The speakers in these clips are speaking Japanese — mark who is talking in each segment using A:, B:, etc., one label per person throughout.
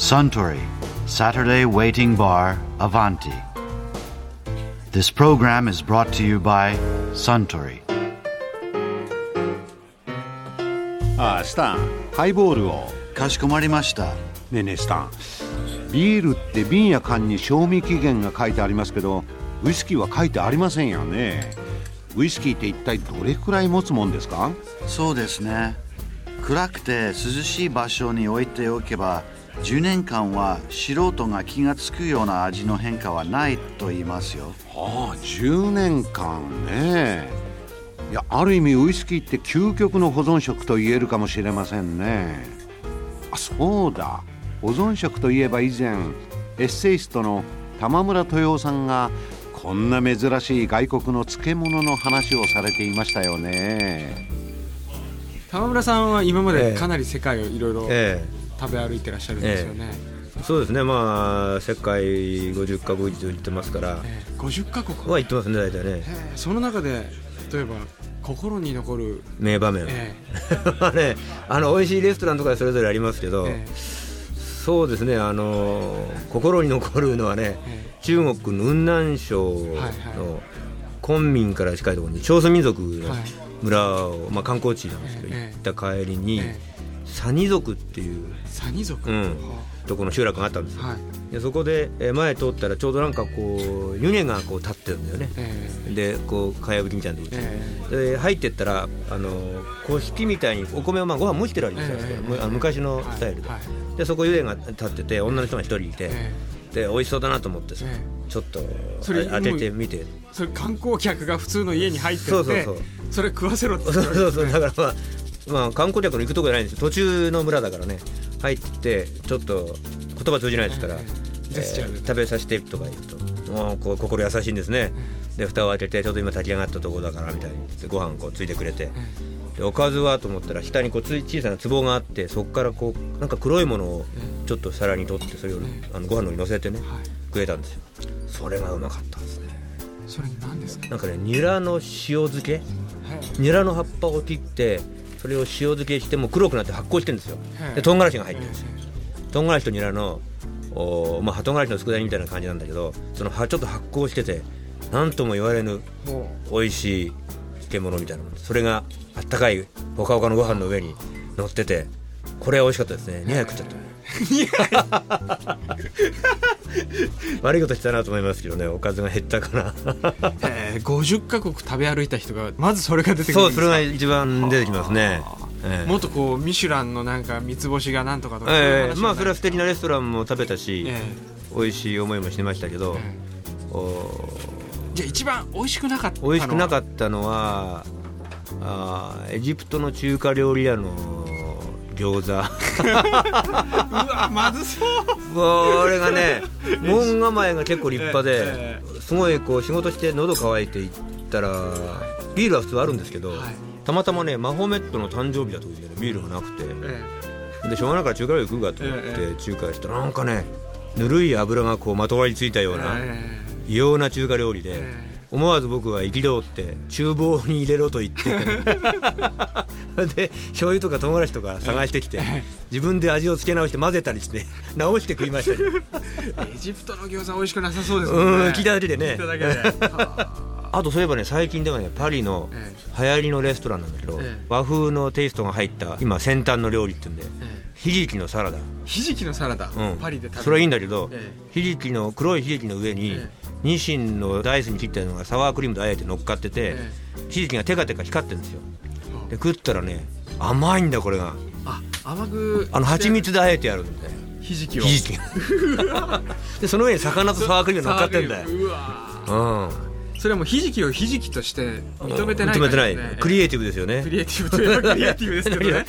A: Suntory Saturday Waiting Bar Avanti. This program is brought to you by Suntory.
B: ああスタンハイボールを
A: かしこまりました。
B: ねえねえスタンビールって瓶や缶に賞味期限が書いてありますけどウイスキーは書いてありませんよねウイスキーって一体どれくらい持つもんですか
A: そうですね。暗くて涼しい場所に置いておけば10年間は素人が気がつくような味の変化はないと言いますよ。
B: ああ10年間ね。いやある意味ウイスキーって究極の保存食と言えるかもしれませんね。あそうだ。保存食といえば以前エッセイストの玉村豊夫さんがこんな珍しい外国の漬物の話をされていましたよね。
C: 玉村さんは今ま
D: ええ。
C: でかなり世界をいろいろ
D: え。
C: 食べ歩いてらっしゃるんですよね、
D: えそうですね。まあ世界50カ国以上行ってますから。
C: ええ。50カ国、
D: は行ってますね大体ね。
C: ええ。その中で例えば心に残る、
D: 名場面、
C: え
D: まあねあの美味しいレストランとかそれぞれありますけど、
C: ええ。
D: そうですねあの心に残るのはね、
C: え
D: 中国雲南省の昆明から近いところに少数民族の
C: はい
D: 村を、まあ、観光地なんですけど、
C: ええ。
D: 行った帰りに、
C: ええ。
D: サニ族っていう
C: サニ族、
D: うん。
C: は
D: とこの集落があったんですよ、
C: はい。
D: でそこでえー前通ったらちょうどなんかこう湯気がこう立ってるんだよね。
C: ええ。
D: でこうかやぶきみたいなとこ
C: え
D: で入ってったらあの古式みたいにお米をまあご飯蒸してるわけですよ、
C: ええ。
D: むあの昔のスタイルで、
C: はい。はい
D: でそこ湯気が立ってて女の人が一人いて、
C: え
D: で美味しそうだなと思ってさ、
C: え
D: ちょっと
C: それ
D: あ当ててみて。
C: えそれ観光客が普通の家に入ってって
D: そうそうそう。
C: それ食わせろって
D: そうそうそう。だからまあ、まあ、観光客の行くとこじゃないんですよ途中の村だからね入ってちょっと言葉通じないですから、
C: ええ。ジェスチャーで。
D: 食べさせてとか言うともうこう心優しいんですね。で蓋を開けてちょうど今炊き上がったところだからみたいにでご飯こうついてくれてでおかずはと思ったら下にこうつい小さな壺があってそこからこうなんか黒いものをちょっと皿に取ってそれをあのご飯の上に乗せてね
C: はい。
D: 食えたんですよ。それがうまかったですね。
C: それ何ですか？
D: なんかねニラの塩漬け？
C: はい。
D: ニラの葉っぱを切ってそれを塩漬けしてもう黒くなって発酵してるんですよ。
C: はい。
D: で唐辛子が入ってるんですよ。唐辛子とニラのおまあ唐辛子の佃煮みたいな感じなんだけどその葉ちょっと発酵してて何とも言われぬ
C: も
D: 美味しい漬物みたいなものそれがあったかいほかほかのご飯の上に乗っててこれは美味しかったですね。2杯食っちゃった。悪いことしたなと思いますけどね。おかずが減ったかな。
C: う、ええ50カ国食べ歩いた人がまずそれが出てくる
D: そうそれが一番出てきますね、ええ。
C: もっとこうミシュランのなんか三つ星がなんとかとか
D: ええ。まあそれは素
C: て
D: 敵なレストランも食べたし、
C: え
D: 美味しい思いもしてましたけど、
C: え
D: お
C: じゃあ一番美味しくなかったの
D: 美味しくなか
C: っ
D: ったのはあーエジプトの中華料理屋の餃子。
C: たうわまずそう。
D: これがね 門構えが結構立派で
C: え
D: すごいこう仕事して喉乾いて行ったらビールは普通あるんですけど、
C: はい。
D: たまたまねマホメットの誕生日だというでねビールがなくて。
C: え
D: でしょうがないから中華料理食うかと思って
C: え
D: 中華したらなんかねぬるい油がこうまとわりついたような
C: え
D: 異様な中華料理で、
C: え
D: 思わず僕は憤って厨房に入れろと言って で醤油とか唐辛子とか探してきて自分で味を付け直して混ぜたりして直して食いました
C: エジプトの餃子美味しくなさそうです
D: う
C: もんね。
D: ん聞いただけでね。あとそういえばね最近ではねパリの
C: え
D: 流行りのレストランなんだけど、
C: ええ。
D: 和風のテイストが入った今先端の料理っていうんで
C: え
D: ひじきのサラダ、
C: ひじきのサラダ、
D: うん、
C: パリで食べる。
D: それはいいんだけど、
C: え
D: ひじきの黒いひじきの上に、
C: え
D: ニシンのダイスに切ったのがサワークリームとあえて乗っかってて、
C: え
D: ひじきがテカテカ光ってるんですよ。で食ったらね甘いんだこれが。
C: あ甘く
D: あの蜂蜜であえてやるんだよ。
C: ひじきを。
D: ひじき。が でその上に魚とサワークリームが乗っかってんだよ。
C: うわ
D: うん。
C: それはもうひじきをひじきとして認めてない
D: 認めてない、クリエイ
C: テ
D: ティブですよね。
C: クリエイティブといえばクリエイティブですけどね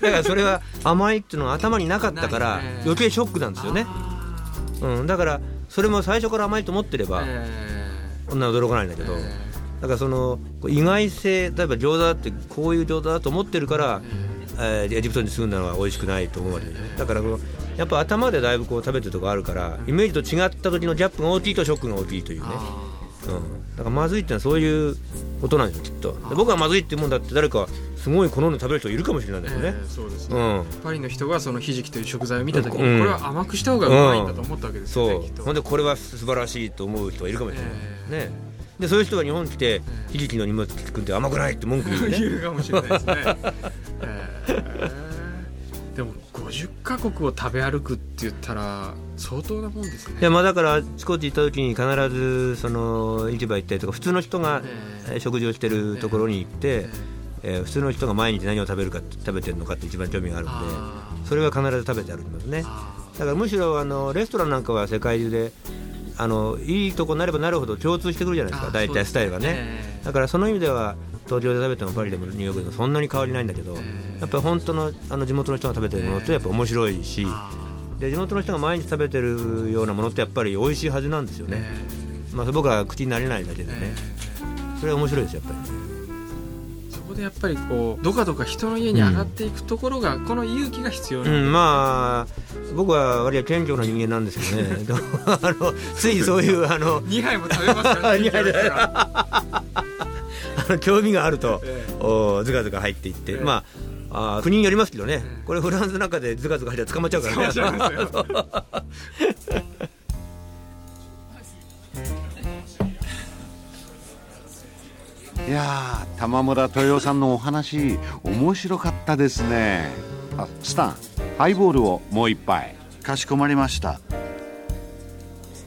D: だからそれは甘いっていうのが頭になかったから余計ショックなんですよね、うん、だからそれも最初から甘いと思ってれば
C: え
D: こんな驚かないんだけど、
C: ーえ。
D: だからその意外性例えば餃子ってこういう餃子だと思ってるから、えーエジプトに住んだのは美味しくないと思うわけでだからやっぱ頭でだいぶこう食べてるとこあるからイメージと違った時のギャップが大きいとショックが大きいというね、うん、だからまずいってのはそういうことなんですよきっと。で僕はまずいってもんだって誰かすごい好んで食べる人いるかもしれないですよね、
C: えーそうですね、
D: うん。
C: パリの人がそのひじきという食材を見た時に、
D: うん。
C: これは甘くした方がうまいんだと思ったわけですよね、
D: そう。
C: きっと。
D: ほんでこれは素晴らしいと思う人はいるかもしれない、
C: え
D: ね。でそういう人が日本来て
C: え
D: ひじきの荷物作って甘くないって文句言う。ね
C: 言うかもしれないですね、えー。でも50カ国を食べ歩くって言ったら相当なもんですね。
D: いやまあだからあちこち行った時に必ずその市場行ったりとか普通の人が
C: え
D: えー。食事をしてるところに行って、えー普通の人が毎日何を食べるか食べてるのかって一番興味があるんで
C: あー。
D: それは必ず食べて歩きますね。
C: あ
D: だからむしろあのレストランなんかは世界中であのいいとこになればなるほど共通してくるじゃないですか
C: あ
D: 大体スタイルがね。
C: え
D: だからその意味では東京で食べてもパリでもニューヨークでもそんなに変わりないんだけど、
C: え
D: やっぱり本当のあの地元の人が食べてるものってやっぱ面白いし、
C: あ
D: で地元の人が毎日食べてるようなものってやっぱり美味しいはずなんですよ
C: ー
D: ね、
C: え
D: まあ、僕は口になれないだけで
C: ー
D: ね。
C: え、
D: それは面白いですやっぱり
C: こでやっぱりこうどかどか人の家に上がっていくところが、この勇気が必要な
D: うん、まあ僕は割合謙虚な人間なんですけどね。あのついそういうあの
C: 2杯も食べますからね
D: 二杯で。
C: あ
D: あの興味があると、
C: え
D: おずかずか入っていって、
C: ええ。
D: まああー国によりますけどね、
C: ええ。
D: これフランスの中でずかずか入ったら捕まっちゃうからね
B: いやー玉村豊さんのお話面白かったですね。あスタンハイボールをもう一杯。
A: かしこまりました。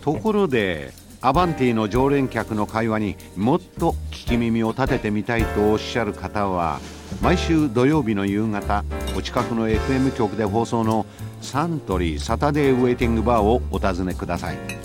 B: ところでアバンティの常連客の会話にもっと聞き耳を立ててみたいとおっしゃる方は毎週土曜日の夕方お近くの FM 局で放送のサントリーサタデーウェイティングバーをお尋ねください